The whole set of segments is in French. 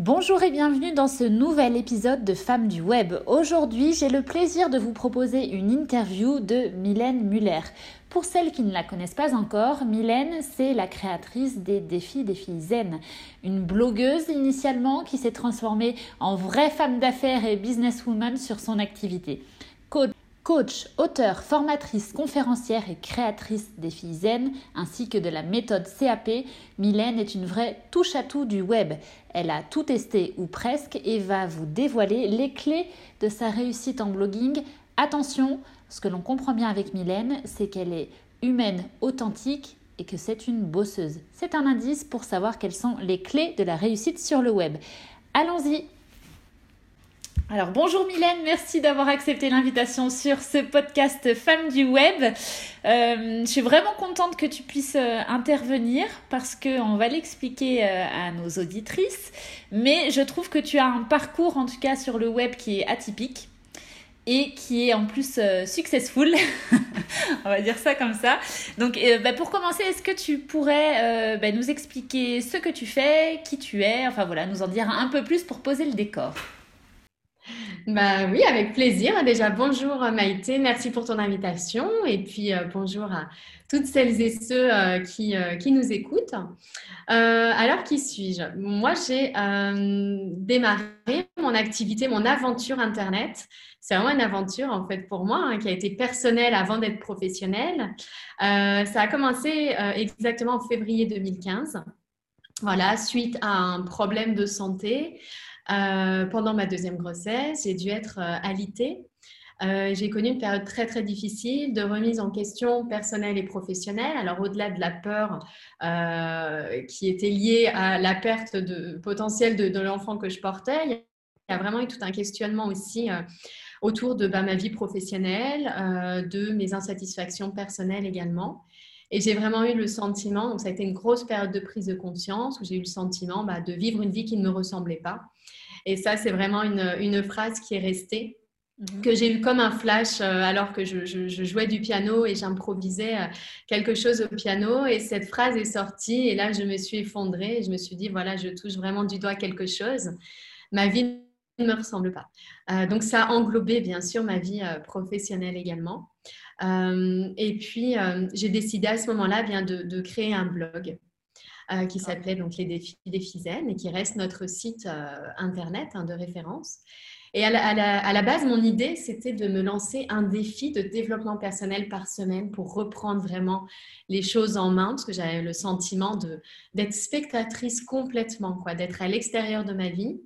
Bonjour et bienvenue dans ce nouvel épisode de Femmes du Web. Aujourd'hui, j'ai le plaisir de vous proposer une interview de Mylène Muller. Pour celles qui ne la connaissent pas encore, Mylène, c'est la créatrice des Défis des filles zen, une blogueuse initialement qui s'est transformée en vraie femme d'affaires et businesswoman sur son activité. Coach, auteur, formatrice, conférencière et créatrice des filles zen ainsi que de la méthode CAP, Mylène est une vraie touche-à-tout du web. Elle a tout testé ou presque et va vous dévoiler les clés de sa réussite en blogging. Attention, ce que l'on comprend bien avec Mylène, c'est qu'elle est humaine, authentique et que c'est une bosseuse. C'est un indice pour savoir quelles sont les clés de la réussite sur le web. Allons-y alors bonjour Mylène, merci d'avoir accepté l'invitation sur ce podcast Femmes du Web. Euh, je suis vraiment contente que tu puisses euh, intervenir parce qu'on va l'expliquer euh, à nos auditrices, mais je trouve que tu as un parcours en tout cas sur le web qui est atypique et qui est en plus successful, on va dire ça comme ça. Donc bah, pour commencer, est-ce que tu pourrais bah, nous expliquer ce que tu fais, qui tu es, enfin voilà, nous en dire un peu plus pour poser le décor? Bah oui, avec plaisir. Déjà, bonjour Maïté, merci pour ton invitation et puis euh, bonjour à toutes celles et ceux euh, qui, euh, qui, nous écoutent. alors, qui suis-je? Moi, j'ai démarré mon activité, mon aventure Internet. C'est vraiment une aventure en fait pour moi hein, qui a été personnelle avant d'être professionnelle. ça a commencé exactement en février 2015. Voilà, suite à un problème de santé. Euh, pendant ma deuxième grossesse, j'ai dû être euh, alitée. Euh, j'ai connu une période très très difficile de remise en question personnelle et professionnelle. Alors au-delà de la peur qui était liée à la perte de, potentielle de, l'enfant que je portais, il y a vraiment eu tout un questionnement aussi autour de bah, ma vie professionnelle, de mes insatisfactions personnelles également. Et j'ai vraiment eu le sentiment, donc ça a été une grosse période de prise de conscience où j'ai eu le sentiment bah, de vivre une vie qui ne me ressemblait pas. Et ça, c'est vraiment une, une, phrase qui est restée, mhm. que j'ai eu comme un flash euh, alors que je, je, jouais du piano et j'improvisais euh, quelque chose au piano. Et cette phrase est sortie et là, je me suis effondrée et je me suis dit, voilà, je touche vraiment du doigt quelque chose. Ma vie ne me ressemble pas. Euh, donc, ça a englobé, bien sûr, ma vie professionnelle également. Et puis, j'ai décidé à ce moment-là bien de, de créer un blog. Euh, qui s'appelait donc Les Défis des Fisaines et qui reste notre site euh, internet hein, de référence. Et à la, base, mon idée, c'était de me lancer un défi de développement personnel par semaine pour reprendre vraiment les choses en main, parce que j'avais le sentiment d'être spectatrice complètement, quoi, d'être à l'extérieur de ma vie.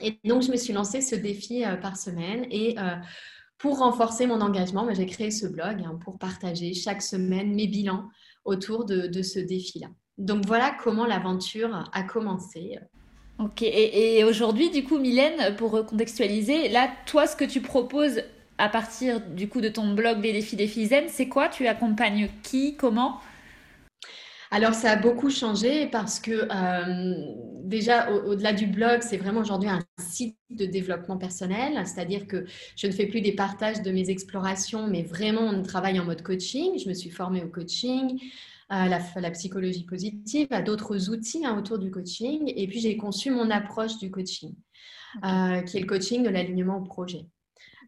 Et donc, je me suis lancé ce défi euh, par semaine. Et pour renforcer mon engagement, j'ai créé ce blog hein, pour partager chaque semaine mes bilans autour de ce défi-là. Donc voilà comment l'aventure a commencé. Ok, et, aujourd'hui, du coup, Mylène, pour contextualiser, là, toi, ce que tu proposes à partir du coup de ton blog Les défis des filles zen, c'est quoi? Tu accompagnes qui? Comment? Alors, ça a beaucoup changé parce que euh, déjà, au-delà du blog, c'est vraiment aujourd'hui un site de développement personnel, c'est-à-dire que je ne fais plus des partages de mes explorations, mais vraiment on travaille en mode coaching. Je me suis formée au coaching, à la, psychologie positive, à d'autres outils hein, autour du coaching. Et puis, j'ai conçu mon approche du coaching, euh, qui est le coaching de l'alignement au projet.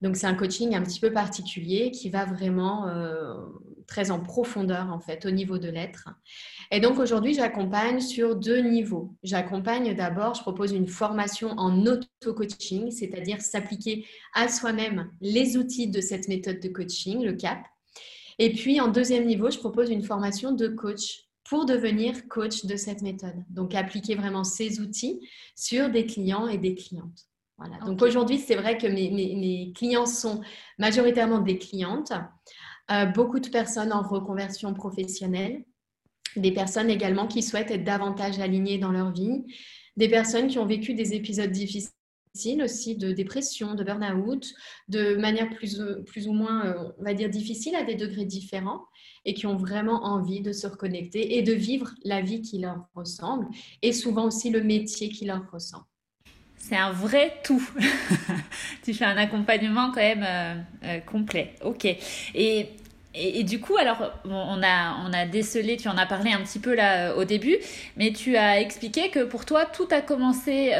Donc, c'est un coaching un petit peu particulier qui va vraiment euh, très en profondeur, en fait, au niveau de l'être. Et donc, aujourd'hui, j'accompagne sur deux niveaux. J'accompagne d'abord, je propose une formation en auto-coaching, c'est-à-dire s'appliquer à soi-même les outils de cette méthode de coaching, le CAP. Et puis, en deuxième niveau, je propose une formation de coach pour devenir coach de cette méthode. Donc, appliquer vraiment ces outils sur des clients et des clientes. Voilà. Donc, aujourd'hui, c'est vrai que mes, clients sont majoritairement des clientes, euh, beaucoup de personnes en reconversion professionnelle, des personnes également qui souhaitent être davantage alignées dans leur vie, des personnes qui ont vécu des épisodes difficiles aussi de dépression, de burn-out, de manière plus, plus ou moins, euh, on va dire, difficile à des degrés différents et qui ont vraiment envie de se reconnecter et de vivre la vie qui leur ressemble et souvent aussi le métier qui leur ressemble. C'est un vrai tout. tu fais un accompagnement quand même euh, euh, complet. Ok. Et, et, du coup, alors, on, a, on a décelé, tu en as parlé un petit peu là au début, mais tu as expliqué que pour toi, tout a commencé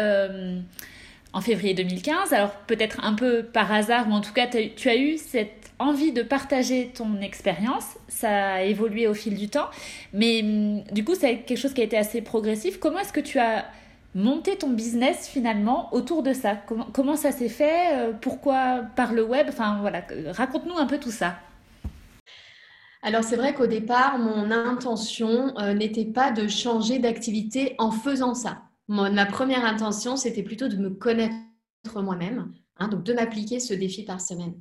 en février 2015. Alors peut-être un peu par hasard, ou en tout cas tu as eu cette envie de partager ton expérience. Ça a évolué au fil du temps, mais hum, du coup c'est quelque chose qui a été assez progressif. Comment est-ce que tu as monté ton business finalement autour de ça comment, ça s'est fait euh, Pourquoi par le web Enfin voilà, raconte-nous un peu tout ça. Alors c'est vrai qu'au départ, mon intention euh, n'était pas de changer d'activité en faisant ça ma première intention, c'était plutôt de me connaître moi-même, hein, donc de m'appliquer ce défi par semaine.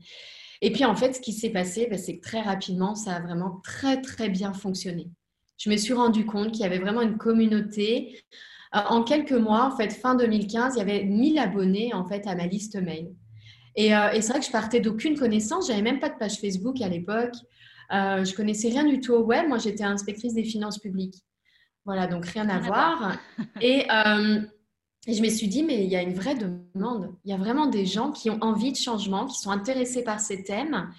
Et puis en fait, ce qui s'est passé, ben, c'est que très rapidement, ça a vraiment très très bien fonctionné. Je me suis rendu compte qu'il y avait vraiment une communauté. Euh, en quelques mois, en fait, fin 2015, il y avait 1000 abonnés en fait à ma liste mail. Et, euh, et c'est vrai que je partais d'aucune connaissance. J'avais même pas de page Facebook à l'époque. Euh, je connaissais rien du tout au web. Moi, j'étais inspectrice des finances publiques. Voilà, donc rien à voir. Euh, et, je me suis dit, mais il y a une vraie demande. Il y a vraiment des gens qui ont envie de changement, qui sont intéressés par ces thèmes.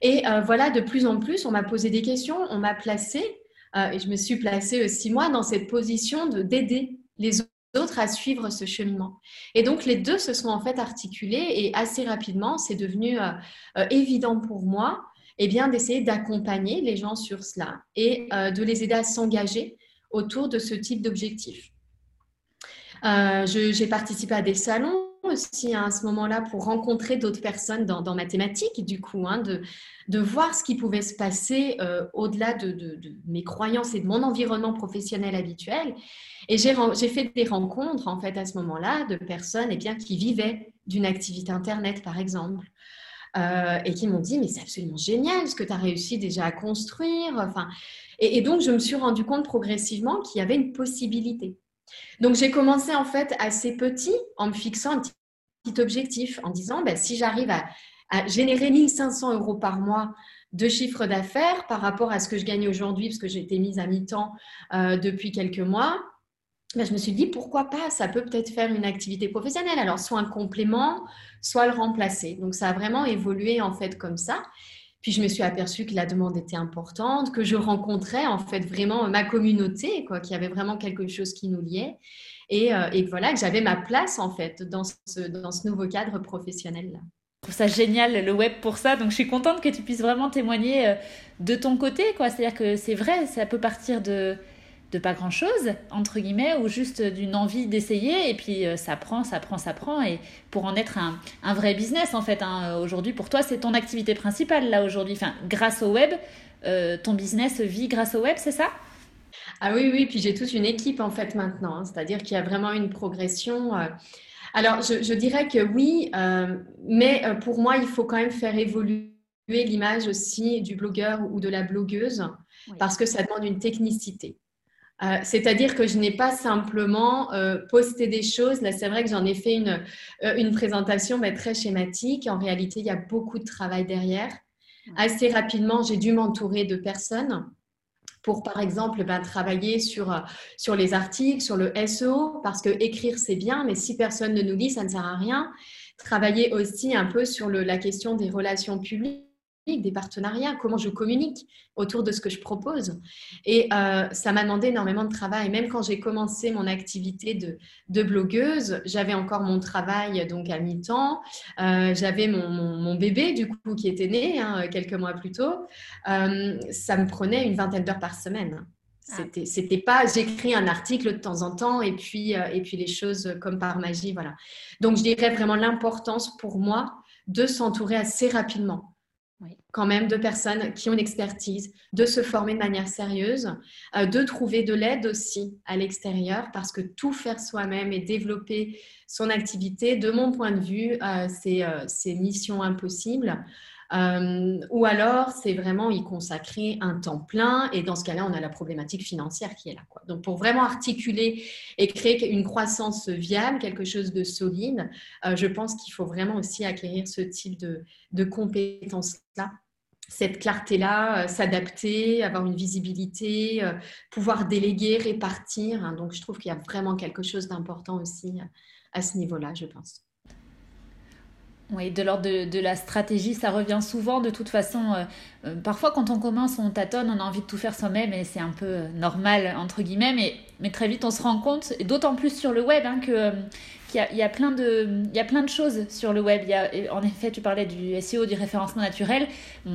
Et voilà, de plus en plus, on m'a posé des questions, on m'a placé, euh, et je me suis placée aussi moi dans cette position de d'aider les autres à suivre ce cheminement. Et donc les deux se sont en fait articulés et assez rapidement, c'est devenu évident pour moi eh bien d'essayer d'accompagner les gens sur cela et de les aider à s'engager autour de ce type d'objectif. Euh, j'ai participé à des salons aussi hein, à ce moment-là pour rencontrer d'autres personnes dans, ma thématique, du coup, hein, de, de, voir ce qui pouvait se passer euh, au-delà de, mes croyances et de mon environnement professionnel habituel. Et j'ai fait des rencontres, en fait, à ce moment-là, de personnes eh bien, qui vivaient d'une activité Internet, par exemple. Euh, et qui m'ont dit, mais c'est absolument génial ce que tu as réussi déjà à construire. Enfin, et, donc, je me suis rendu compte progressivement qu'il y avait une possibilité. Donc, j'ai commencé en fait assez petit en me fixant un petit, objectif en disant, ben, si j'arrive à, générer 1500 euros par mois de chiffre d'affaires par rapport à ce que je gagne aujourd'hui, parce que j'ai été mise à mi-temps euh, depuis quelques mois, ben, je me suis dit, pourquoi pas, ça peut peut-être faire une activité professionnelle. Alors, soit un complément, soit le remplacer. Donc, ça a vraiment évolué en fait comme ça. Puis je me suis aperçue que la demande était importante, que je rencontrais en fait vraiment ma communauté, quoi, qu'il y avait vraiment quelque chose qui nous liait. Et, euh, et voilà, que j'avais ma place en fait dans ce, dans ce nouveau cadre professionnel-là. Je trouve ça génial le web pour ça, donc je suis contente que tu puisses vraiment témoigner euh, de ton côté, quoi. C'est-à-dire que c'est vrai, ça peut partir de, de pas grand chose, entre guillemets, ou juste d'une envie d'essayer, et puis euh, ça prend, ça prend, ça prend, et pour en être un, un vrai business, en fait, hein, aujourd'hui, pour toi, c'est ton activité principale, là, aujourd'hui, enfin, grâce au web, euh, ton business vit grâce au web, c'est ça? Ah oui, oui, puis j'ai toute une équipe, en fait, maintenant, hein. c'est-à-dire qu'il y a vraiment une progression. Euh. Alors, je, dirais que oui, mais pour moi, il faut quand même faire évoluer l'image aussi du blogueur ou de la blogueuse, parce que ça demande une technicité. Euh, c'est-à-dire que je n'ai pas simplement euh, posté des choses. Là, c'est vrai que j'en ai fait une, euh, une présentation mais très schématique. En réalité, il y a beaucoup de travail derrière. Assez rapidement, j'ai dû m'entourer de personnes pour, par exemple, ben, travailler sur, sur les articles, sur le SEO, parce que écrire, c'est bien, mais si personne ne nous lit, ça ne sert à rien. Travailler aussi un peu sur le, la question des relations publiques des partenariats, comment je communique autour de ce que je propose. Et euh, ça m'a demandé énormément de travail. Même quand j'ai commencé mon activité de, de blogueuse, j'avais encore mon travail donc à mi-temps. Euh, j'avais mon, mon, bébé du coup qui était né hein, quelques mois plus tôt. Euh, ça me prenait une vingtaine d'heures par semaine. Ah. C'était, c'était pas, j'écris un article de temps en temps et puis, et puis les choses comme par magie, voilà. Donc je dirais vraiment l'importance pour moi de s'entourer assez rapidement quand même de personnes qui ont une expertise, de se former de manière sérieuse, euh, de trouver de l'aide aussi à l'extérieur, parce que tout faire soi-même et développer son activité, de mon point de vue, euh, c'est mission impossible. Euh, ou alors, c'est vraiment y consacrer un temps plein. Et dans ce cas-là, on a la problématique financière qui est là. Donc, pour vraiment articuler et créer une croissance viable, quelque chose de solide, euh, je pense qu'il faut vraiment aussi acquérir ce type de, de compétences-là cette clarté-là, euh, s'adapter, avoir une visibilité, pouvoir déléguer, répartir. Hein. Donc, je trouve qu'il y a vraiment quelque chose d'important aussi à ce niveau-là, je pense. Oui, de l'ordre de, la stratégie, ça revient souvent. De toute façon, euh, euh, parfois quand on commence, on tâtonne, on a envie de tout faire soi-même et c'est un peu euh, normal, entre guillemets. Mais, mais très vite, on se rend compte, d'autant plus sur le web, hein, que, qu'il y a, plein de, il y a plein de choses sur le web. Il y a, en effet, tu parlais du SEO, du référencement naturel.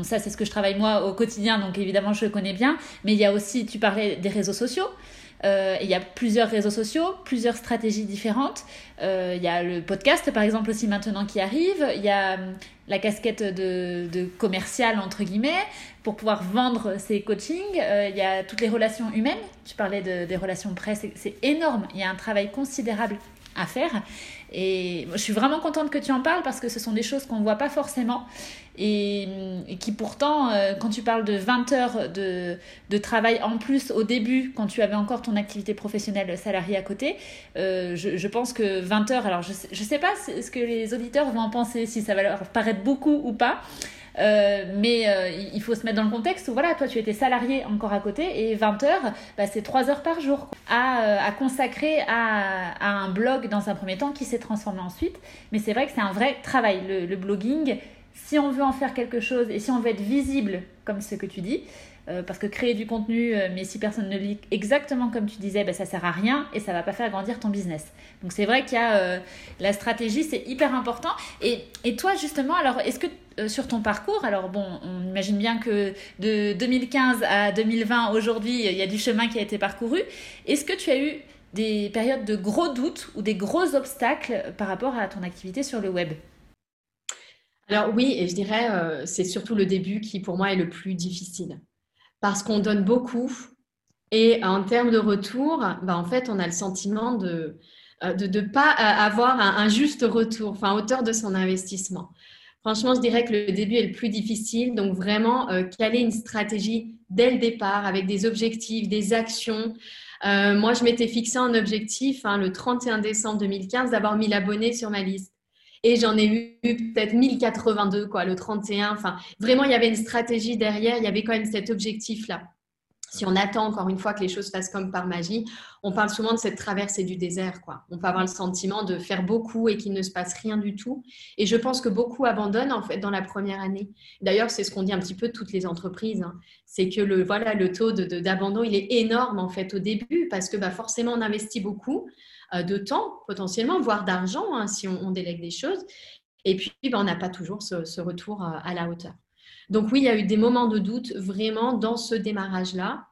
Ça, c'est ce que je travaille moi au quotidien, donc évidemment, je le connais bien. Mais il y a aussi, tu parlais des réseaux sociaux. Euh, il y a plusieurs réseaux sociaux, plusieurs stratégies différentes. Euh, il y a le podcast, par exemple, aussi maintenant qui arrive. Il y a hum, la casquette de, commercial, entre guillemets, pour pouvoir vendre ses coachings. Euh, il y a toutes les relations humaines. Tu parlais de, des relations presse. C'est énorme. Il y a un travail considérable à faire. Et je suis vraiment contente que tu en parles parce que ce sont des choses qu'on ne voit pas forcément et, qui pourtant, euh, quand tu parles de 20 heures de, de, travail en plus au début, quand tu avais encore ton activité professionnelle salariée à côté, euh, je, je, pense que 20 heures, alors je ne sais, pas ce que les auditeurs vont en penser, si ça va leur paraître beaucoup ou pas. Euh, mais euh, il faut se mettre dans le contexte où voilà, toi tu étais salarié encore à côté et 20 heures, bah, c'est 3 heures par jour à, euh, à consacrer à, à, un blog dans un premier temps qui s'est transformé ensuite. Mais c'est vrai que c'est un vrai travail, le, le, blogging. Si on veut en faire quelque chose et si on veut être visible, comme ce que tu dis, euh, parce que créer du contenu, euh, mais si personne ne lit exactement comme tu disais, ben, ça sert à rien et ça va pas faire grandir ton business. Donc c'est vrai qu'il y a euh, la stratégie, c'est hyper important. Et, et, toi justement, alors est-ce que sur ton parcours, alors bon, on imagine bien que de 2015 à 2020 aujourd'hui, il y a du chemin qui a été parcouru. Est-ce que tu as eu des périodes de gros doutes ou des gros obstacles par rapport à ton activité sur le web? Alors oui, et je dirais, c'est surtout le début qui pour moi est le plus difficile parce qu'on donne beaucoup. Et en termes de retour, bah, en fait, on a le sentiment de ne euh, pas euh, avoir un, juste retour, enfin, hauteur de son investissement. Franchement, je dirais que le début est le plus difficile. Donc, vraiment, euh, caler une stratégie dès le départ avec des objectifs, des actions. moi, je m'étais fixé un objectif hein, le 31 décembre 2015 d'avoir 1000 abonnés sur ma liste. Et j'en ai eu peut-être 1082, quoi, le 31. Enfin, vraiment, il y avait une stratégie derrière, il y avait quand même cet objectif-là. Si on attend encore une fois que les choses fassent comme par magie, on parle souvent de cette traversée du désert. Quoi. On peut avoir le sentiment de faire beaucoup et qu'il ne se passe rien du tout. Et je pense que beaucoup abandonnent en fait dans la première année. D'ailleurs, c'est ce qu'on dit un petit peu de toutes les entreprises. Hein. C'est que le, voilà, le taux d'abandon, il est énorme en fait au début parce que bah, forcément, on investit beaucoup. Euh, de temps potentiellement, voire d'argent hein, si on, délègue des choses. Et puis, ben, on n'a pas toujours ce, retour euh, à la hauteur. Donc oui, il y a eu des moments de doute vraiment dans ce démarrage-là.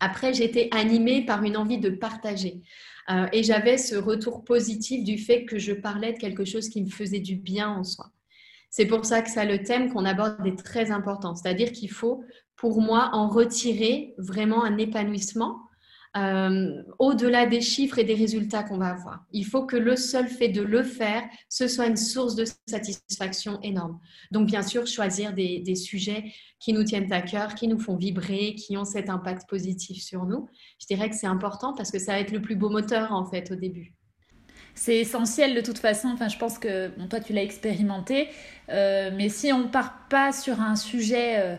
Après, j'étais animée par une envie de partager. Euh, et j'avais ce retour positif du fait que je parlais de quelque chose qui me faisait du bien en soi. C'est pour ça que ça, le thème qu'on aborde est très important. C'est-à-dire qu'il faut, pour moi, en retirer vraiment un épanouissement euh, au-delà des chiffres et des résultats qu'on va avoir. Il faut que le seul fait de le faire, ce soit une source de satisfaction énorme. Donc, bien sûr, choisir des, sujets qui nous tiennent à cœur, qui nous font vibrer, qui ont cet impact positif sur nous. Je dirais que c'est important parce que ça va être le plus beau moteur, en fait, au début c'est essentiel de toute façon. Enfin, je pense que toi, tu l'as expérimenté, euh, mais si on part pas sur un sujet euh,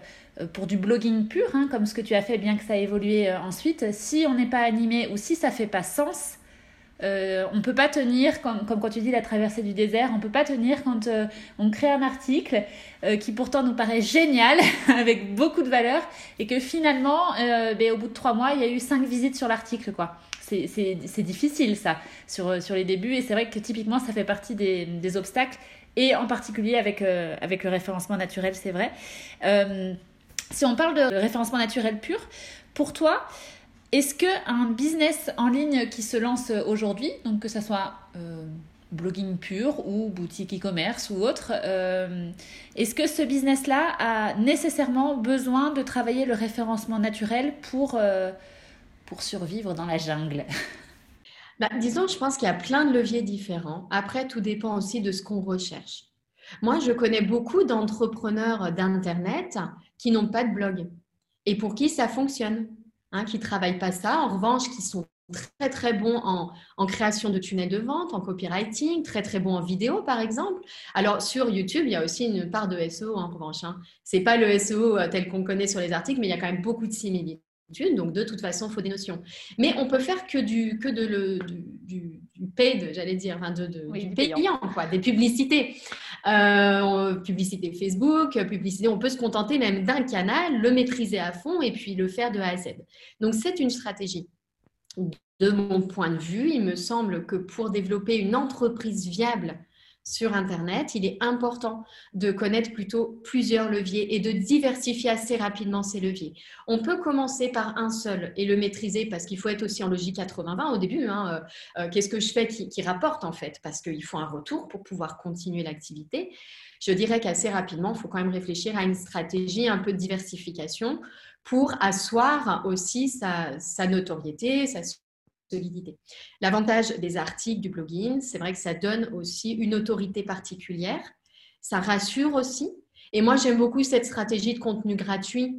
pour du blogging pur, hein, comme ce que tu as fait, bien que ça a évolué euh, ensuite, si on n'est pas animé ou si ça fait pas sens, euh, on peut pas tenir, comme, quand tu dis la traversée du désert, on peut pas tenir quand euh, on crée un article qui pourtant nous paraît génial, avec beaucoup de valeur, et que finalement, ben, au bout de trois mois, il y a eu cinq visites sur l'article. C'est difficile ça sur, les débuts, et c'est vrai que typiquement ça fait partie des, obstacles, et en particulier avec le référencement naturel, c'est vrai. Si on parle de référencement naturel pur, pour toi, est-ce que un business en ligne qui se lance aujourd'hui, donc que ce soit euh, blogging pur ou boutique e-commerce ou autre. Euh, est-ce que ce business-là a nécessairement besoin de travailler le référencement naturel pour, euh, pour survivre dans la jungle? Bah, Disons, je pense qu'il y a plein de leviers différents. Après, tout dépend aussi de ce qu'on recherche. Moi, je connais beaucoup d'entrepreneurs d'Internet qui n'ont pas de blog et pour qui ça fonctionne, hein, qui ne travaillent pas ça. En revanche, qui sont très très bon en, création de tunnels de vente, en copywriting, très très bon en vidéo par exemple. Alors sur YouTube, il y a aussi une part de SEO en revanche. Hein. Ce n'est pas le SEO euh, tel qu'on connaît sur les articles, mais il y a quand même beaucoup de similitudes. Donc de toute façon, il faut des notions. Mais on peut faire que du, que de le, du, paid, j'allais dire, enfin de, du payant, quoi, des publicités. Euh, publicité Facebook, publicité, on peut se contenter même d'un canal, le maîtriser à fond et puis le faire de A à Z. Donc c'est une stratégie de mon point de vue, il me semble que pour développer une entreprise viable sur Internet, il est important de connaître plutôt plusieurs leviers et de diversifier assez rapidement ces leviers. On peut commencer par un seul et le maîtriser parce qu'il faut être aussi en logique 80-20 au début. Hein, euh, euh, qu'est-ce que je fais qui, rapporte en fait Parce qu'il faut un retour pour pouvoir continuer l'activité. Je dirais qu'assez rapidement, il faut quand même réfléchir à une stratégie un peu de diversification pour asseoir aussi sa, sa notoriété, sa solidité. L'avantage des articles, du blogging, c'est vrai que ça donne aussi une autorité particulière. Ça rassure aussi. Et moi, j'aime beaucoup cette stratégie de contenu gratuit.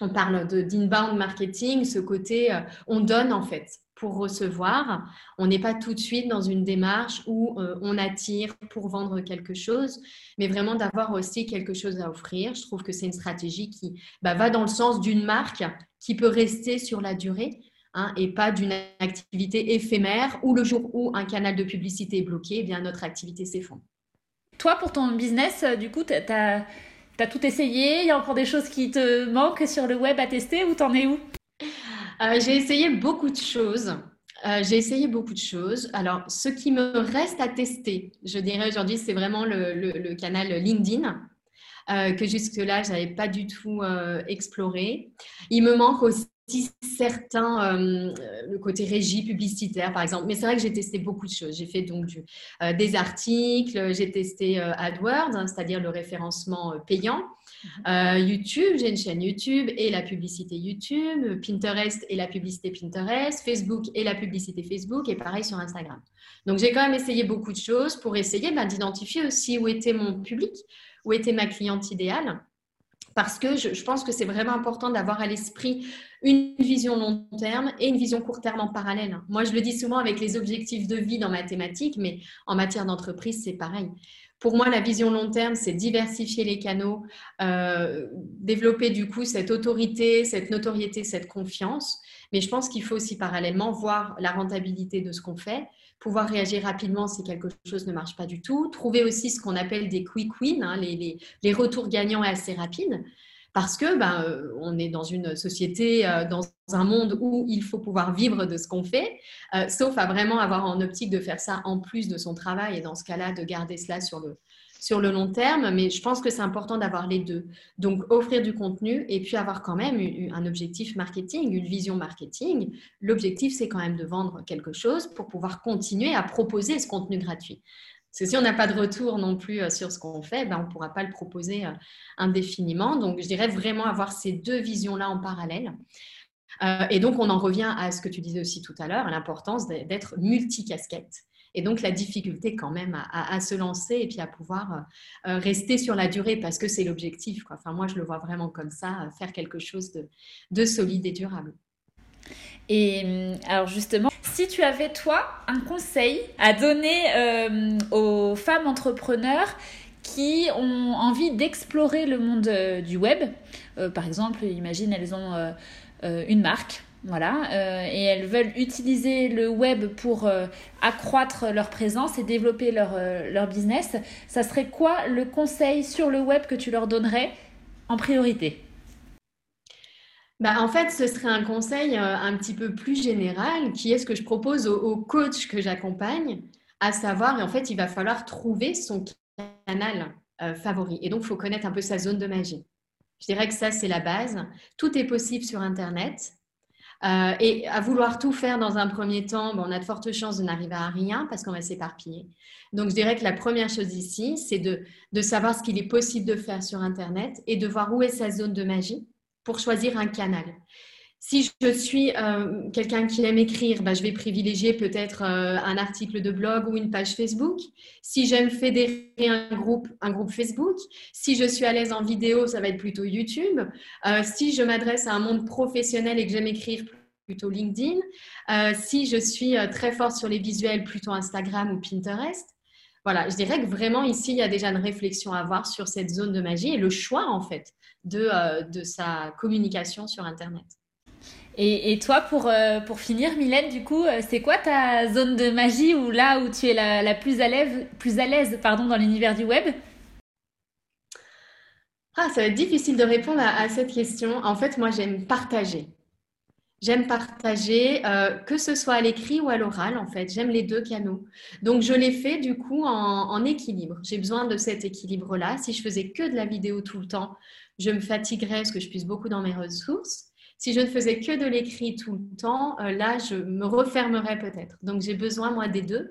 On parle d'inbound marketing, ce côté, euh, on donne en fait pour recevoir. On n'est pas tout de suite dans une démarche où euh, on attire pour vendre quelque chose, mais vraiment d'avoir aussi quelque chose à offrir. Je trouve que c'est une stratégie qui bah, va dans le sens d'une marque qui peut rester sur la durée. Hein, et pas d'une activité éphémère où le jour où un canal de publicité est bloqué, eh bien notre activité s'effondre. Toi, pour ton business, euh, du coup, tu as, tout essayé? Il y a encore des choses qui te manquent sur le web à tester ou t'en es où? Euh, J'ai essayé beaucoup de choses. Euh, j'ai essayé beaucoup de choses. Alors, ce qui me reste à tester, je dirais aujourd'hui, c'est vraiment le, canal LinkedIn. que jusque-là, je n'avais pas du tout exploré. Il me manque aussi certains, euh, le côté régie publicitaire par exemple. Mais c'est vrai que j'ai testé beaucoup de choses. J'ai fait donc du, euh, des articles, j'ai testé euh, AdWords, hein, c'est-à-dire le référencement payant. YouTube, j'ai une chaîne YouTube et la publicité YouTube, Pinterest et la publicité Pinterest, Facebook et la publicité Facebook et pareil sur Instagram. Donc j'ai quand même essayé beaucoup de choses pour essayer ben, d'identifier aussi où était mon public, où était ma cliente idéale parce que je, pense que c'est vraiment important d'avoir à l'esprit une vision long terme et une vision court terme en parallèle. Moi, je le dis souvent avec les objectifs de vie dans mathématiques, mais en matière d'entreprise, c'est pareil. Pour moi, la vision long terme, c'est diversifier les canaux, euh, développer du coup cette autorité, cette notoriété, cette confiance. Mais je pense qu'il faut aussi parallèlement voir la rentabilité de ce qu'on fait, pouvoir réagir rapidement si quelque chose ne marche pas du tout, trouver aussi ce qu'on appelle des quick wins, hein, les, les, retours gagnants assez rapides, parce que ben, euh, on est dans une société, euh, dans un monde où il faut pouvoir vivre de ce qu'on fait, euh, sauf à vraiment avoir en optique de faire ça en plus de son travail et dans ce cas-là de garder cela sur le, sur le long terme, mais je pense que c'est important d'avoir les deux. Donc, offrir du contenu et puis avoir quand même un objectif marketing, une vision marketing. L'objectif, c'est quand même de vendre quelque chose pour pouvoir continuer à proposer ce contenu gratuit. Parce que si on n'a pas de retour non plus euh, sur ce qu'on fait, ben on ne pourra pas le proposer euh, indéfiniment. Donc, je dirais vraiment avoir ces deux visions-là en parallèle. Euh, et donc, on en revient à ce que tu disais aussi tout à l'heure, à l'importance d'être multicasquette et donc la difficulté quand même à, se lancer et puis à pouvoir euh, rester sur la durée parce que c'est l'objectif. Enfin, moi, je le vois vraiment comme ça, faire quelque chose de, solide et durable. Et hum, alors justement, si tu avais toi un conseil à donner euh, aux femmes entrepreneurs qui ont envie d'explorer le monde euh, du web, par exemple, imagine elles ont une marque voilà, euh, et elles veulent utiliser le web pour euh, accroître leur présence et développer leur, euh, leur business. Ça serait quoi le conseil sur le web que tu leur donnerais en priorité? Bah, en fait, ce serait un conseil un petit peu plus général qui est ce que je propose aux, coachs que j'accompagne, à savoir, en fait, il va falloir trouver son canal favori. Et donc, il faut connaître un peu sa zone de magie. Je dirais que ça, c'est la base. Tout est possible sur Internet. Euh, et à vouloir tout faire dans un premier temps, on a de fortes chances de n'arriver à rien parce qu'on va s'éparpiller. Donc, je dirais que la première chose ici, c'est de, de savoir ce qu'il est possible de faire sur Internet et de voir où est sa zone de magie pour choisir un canal. Si je suis euh, quelqu'un qui aime écrire, bah, je vais privilégier peut-être euh, un article de blog ou une page Facebook. Si j'aime fédérer un groupe, un groupe Facebook. Si je suis à l'aise en vidéo, ça va être plutôt YouTube. Euh, si je m'adresse à un monde professionnel et que j'aime écrire, plutôt LinkedIn. si je suis très forte sur les visuels, plutôt Instagram ou Pinterest. Voilà, je dirais que vraiment ici, il y a déjà une réflexion à avoir sur cette zone de magie et le choix en fait de, de sa communication sur Internet. Et, toi, pour, euh, pour finir, Mylène, du coup, euh, c'est quoi ta zone de magie ou là où tu es la, plus à l'aise, plus à l'aise pardon, dans l'univers du web? Ah, Ça va être difficile de répondre à, cette question. En fait, moi, j'aime partager. J'aime partager, euh, que ce soit à l'écrit ou à l'oral, en fait. J'aime les deux canaux. Donc, je l'ai fait, du coup, en, en équilibre. J'ai besoin de cet équilibre-là. Si je faisais que de la vidéo tout le temps, je me fatiguerais parce que je puisse beaucoup dans mes ressources. Si je ne faisais que de l'écrit tout le temps, euh, là, je me refermerais peut-être. Donc, j'ai besoin, moi, des deux.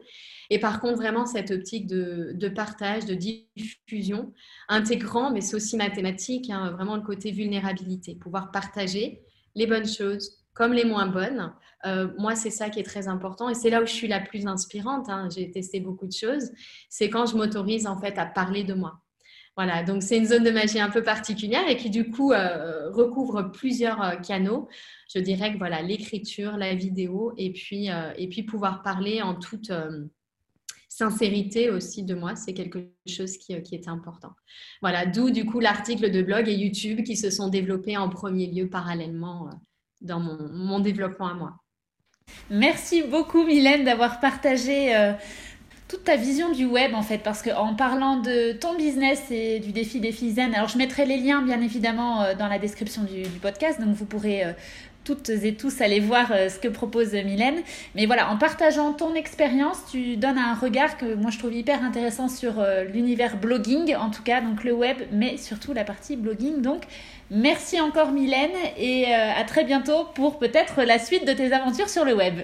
Et par contre, vraiment, cette optique de, partage, de diffusion, intégrant, mais c'est aussi mathématique, hein, vraiment le côté vulnérabilité, pouvoir partager les bonnes choses comme les moins bonnes. Euh, moi, c'est ça qui est très important et c'est là où je suis la plus inspirante. Hein. J'ai testé beaucoup de choses. C'est quand je m'autorise en fait à parler de moi. Voilà, donc c'est une zone de magie un peu particulière et qui du coup euh, recouvre plusieurs euh, canaux. Je dirais que voilà, l'écriture, la vidéo et puis, euh, et puis pouvoir parler en toute sincérité aussi de moi, c'est quelque chose qui, qui est important. Voilà, d'où du coup l'article de blog et YouTube qui se sont développés en premier lieu parallèlement dans mon développement à moi. Merci beaucoup Mylène d'avoir partagé toute ta vision du web en fait parce qu'en parlant de ton business et du défi défi zen alors je mettrai les liens bien évidemment euh, dans la description du, podcast donc vous pourrez euh, toutes et tous aller voir euh, ce que propose Mylène. Mais voilà, en partageant ton expérience, tu donnes un regard que moi je trouve hyper intéressant sur l'univers blogging, en tout cas, donc le web, mais surtout la partie blogging. Donc, merci encore Mylène et à très bientôt pour peut-être la suite de tes aventures sur le web.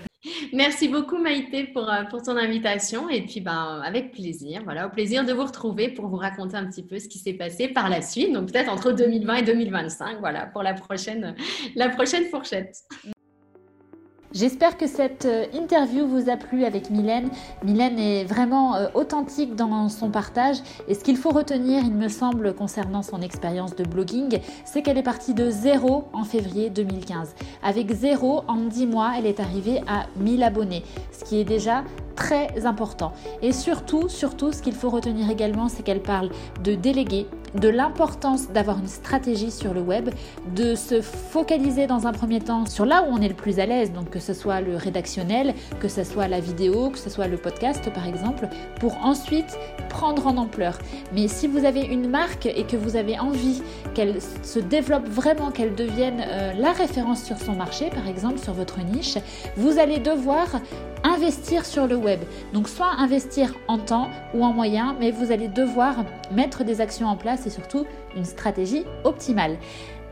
Merci beaucoup Maïté pour, euh, pour ton invitation et puis ben, avec plaisir, voilà, au plaisir de vous retrouver pour vous raconter un petit peu ce qui s'est passé par la suite, donc peut-être entre 2020 et 2025, voilà, pour la prochaine, la prochaine fourchette. J'espère que cette euh, interview vous a plu avec Mylène. Mylène est vraiment euh, authentique dans son partage et ce qu'il faut retenir, il me semble, concernant son expérience de blogging, c'est qu'elle est partie de zéro en février 2015. Avec zéro, en 10 mois, elle est arrivée à 1000 abonnés, ce qui est déjà très important. Et surtout, surtout, ce qu'il faut retenir également, c'est qu'elle parle de déléguer, de l'importance d'avoir une stratégie sur le web, de se focaliser dans un premier temps sur là où on est le plus à l'aise, donc que ce soit le rédactionnel, que ce soit la vidéo, que ce soit le podcast par exemple, pour ensuite prendre en ampleur. Mais si vous avez une marque et que vous avez envie qu'elle se développe vraiment, qu'elle devienne euh, la référence sur son marché, par exemple sur votre niche, vous allez devoir investir sur le web. Donc soit investir en temps ou en moyens, mais vous allez devoir mettre des actions en place et surtout une stratégie optimale.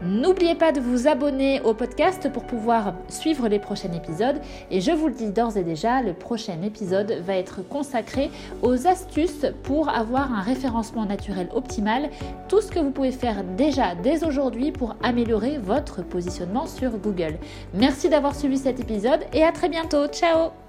N'oubliez pas de vous abonner au podcast pour pouvoir suivre les prochains épisodes. Et je vous le dis d'ores et déjà, le prochain épisode va être consacré aux astuces pour avoir un référencement naturel optimal. Tout ce que vous pouvez faire déjà dès aujourd'hui pour améliorer votre positionnement sur Google. Merci d'avoir suivi cet épisode et à très bientôt. Ciao